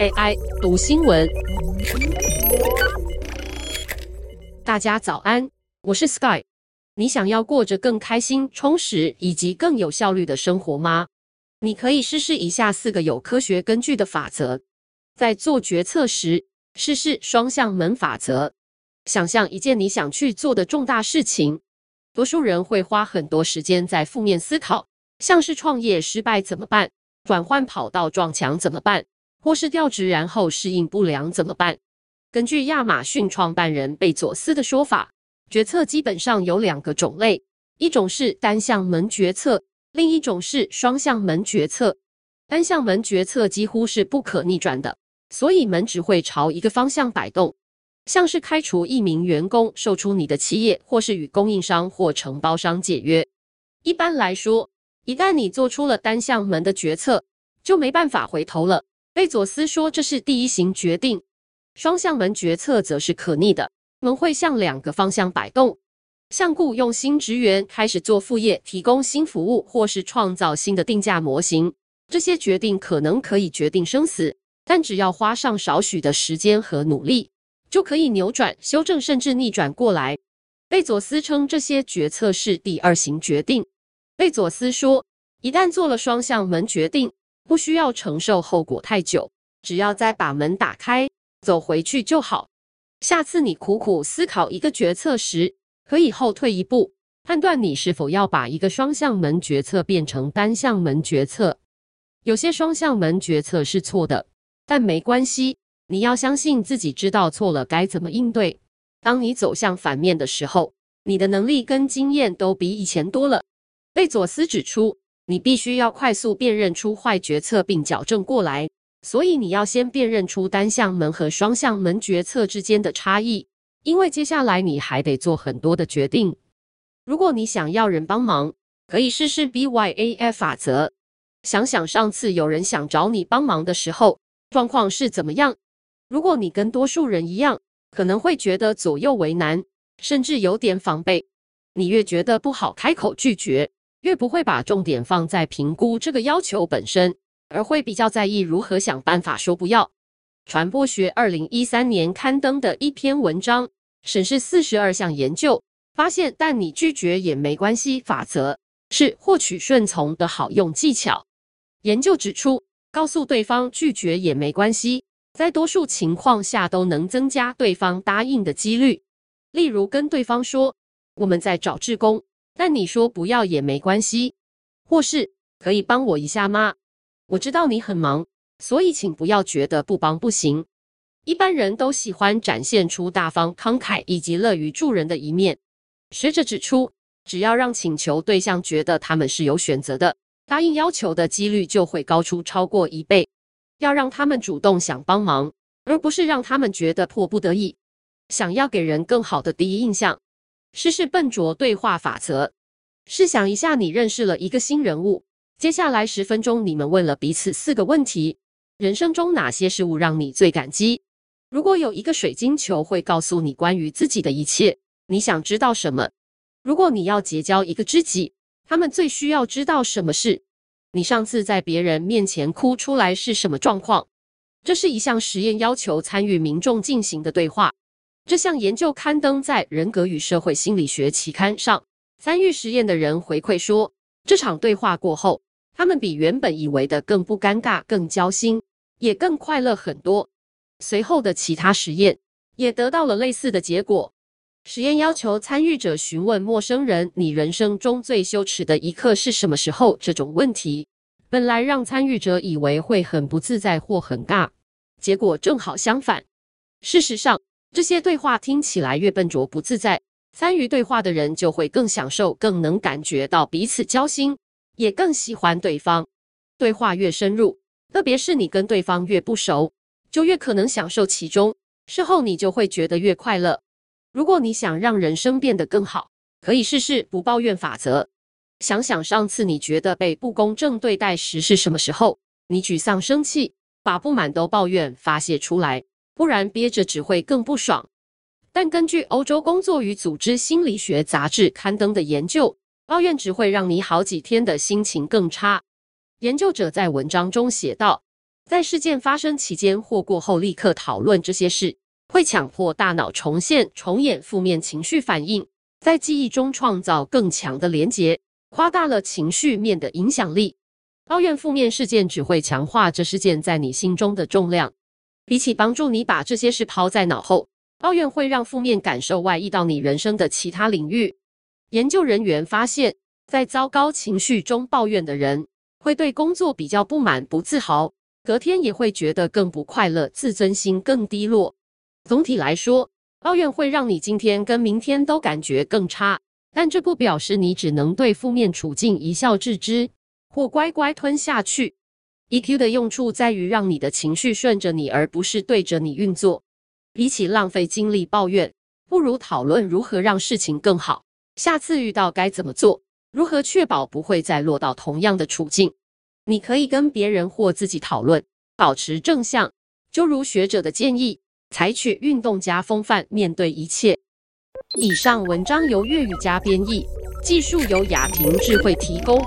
AI 读新闻，大家早安，我是 Sky。你想要过着更开心、充实以及更有效率的生活吗？你可以试试以下四个有科学根据的法则，在做决策时试试双向门法则。想象一件你想去做的重大事情，多数人会花很多时间在负面思考，像是创业失败怎么办？转换跑道撞墙怎么办？或是调职然后适应不良怎么办？根据亚马逊创办人贝佐斯的说法，决策基本上有两个种类，一种是单向门决策，另一种是双向门决策。单向门决策几乎是不可逆转的，所以门只会朝一个方向摆动。像是开除一名员工、售出你的企业，或是与供应商或承包商解约。一般来说，一旦你做出了单向门的决策，就没办法回头了。贝佐斯说这是第一型决定。双向门决策则是可逆的，门会向两个方向摆动。像雇佣新职员、开始做副业、提供新服务，或是创造新的定价模型，这些决定可能可以决定生死，但只要花上少许的时间和努力。就可以扭转、修正，甚至逆转过来。贝佐斯称这些决策是第二型决定。贝佐斯说，一旦做了双向门决定，不需要承受后果太久，只要再把门打开，走回去就好。下次你苦苦思考一个决策时，可以后退一步，判断你是否要把一个双向门决策变成单向门决策。有些双向门决策是错的，但没关系。你要相信自己知道错了该怎么应对。当你走向反面的时候，你的能力跟经验都比以前多了。贝佐斯指出，你必须要快速辨认出坏决策并矫正过来，所以你要先辨认出单向门和双向门决策之间的差异，因为接下来你还得做很多的决定。如果你想要人帮忙，可以试试 BYAF 法则。想想上次有人想找你帮忙的时候，状况是怎么样？如果你跟多数人一样，可能会觉得左右为难，甚至有点防备。你越觉得不好开口拒绝，越不会把重点放在评估这个要求本身，而会比较在意如何想办法说不要。传播学二零一三年刊登的一篇文章，审视四十二项研究，发现但你拒绝也没关系法则是获取顺从的好用技巧。研究指出，告诉对方拒绝也没关系。在多数情况下都能增加对方答应的几率。例如，跟对方说：“我们在找志工，但你说不要也没关系。”或是“可以帮我一下吗？我知道你很忙，所以请不要觉得不帮不行。”一般人都喜欢展现出大方、慷慨以及乐于助人的一面。学者指出，只要让请求对象觉得他们是有选择的，答应要求的几率就会高出超过一倍。要让他们主动想帮忙，而不是让他们觉得迫不得已。想要给人更好的第一印象，试试笨拙对话法则。试想一下，你认识了一个新人物，接下来十分钟你们问了彼此四个问题：人生中哪些事物让你最感激？如果有一个水晶球会告诉你关于自己的一切，你想知道什么？如果你要结交一个知己，他们最需要知道什么事？你上次在别人面前哭出来是什么状况？这是一项实验，要求参与民众进行的对话。这项研究刊登在《人格与社会心理学》期刊上。参与实验的人回馈说，这场对话过后，他们比原本以为的更不尴尬、更交心，也更快乐很多。随后的其他实验也得到了类似的结果。实验要求参与者询问陌生人：“你人生中最羞耻的一刻是什么时候？”这种问题本来让参与者以为会很不自在或很尬，结果正好相反。事实上，这些对话听起来越笨拙不自在，参与对话的人就会更享受，更能感觉到彼此交心，也更喜欢对方。对话越深入，特别是你跟对方越不熟，就越可能享受其中。事后你就会觉得越快乐。如果你想让人生变得更好，可以试试不抱怨法则。想想上次你觉得被不公正对待时是什么时候？你沮丧、生气，把不满都抱怨发泄出来，不然憋着只会更不爽。但根据欧洲工作与组织心理学杂志刊登的研究，抱怨只会让你好几天的心情更差。研究者在文章中写道：在事件发生期间或过后立刻讨论这些事，会强迫大脑重现、重演负面情绪反应，在记忆中创造更强的连结，夸大了情绪面的影响力。抱怨负面事件只会强化这事件在你心中的重量，比起帮助你把这些事抛在脑后，抱怨会让负面感受外溢到你人生的其他领域。研究人员发现，在糟糕情绪中抱怨的人，会对工作比较不满、不自豪，隔天也会觉得更不快乐，自尊心更低落。总体来说，抱怨会让你今天跟明天都感觉更差，但这不表示你只能对负面处境一笑置之。或乖乖吞下去。EQ 的用处在于让你的情绪顺着你，而不是对着你运作。比起浪费精力抱怨，不如讨论如何让事情更好。下次遇到该怎么做？如何确保不会再落到同样的处境？你可以跟别人或自己讨论，保持正向。就如学者的建议，采取运动加风范面对一切。以上文章由粤语加编译，技术由雅婷智慧提供。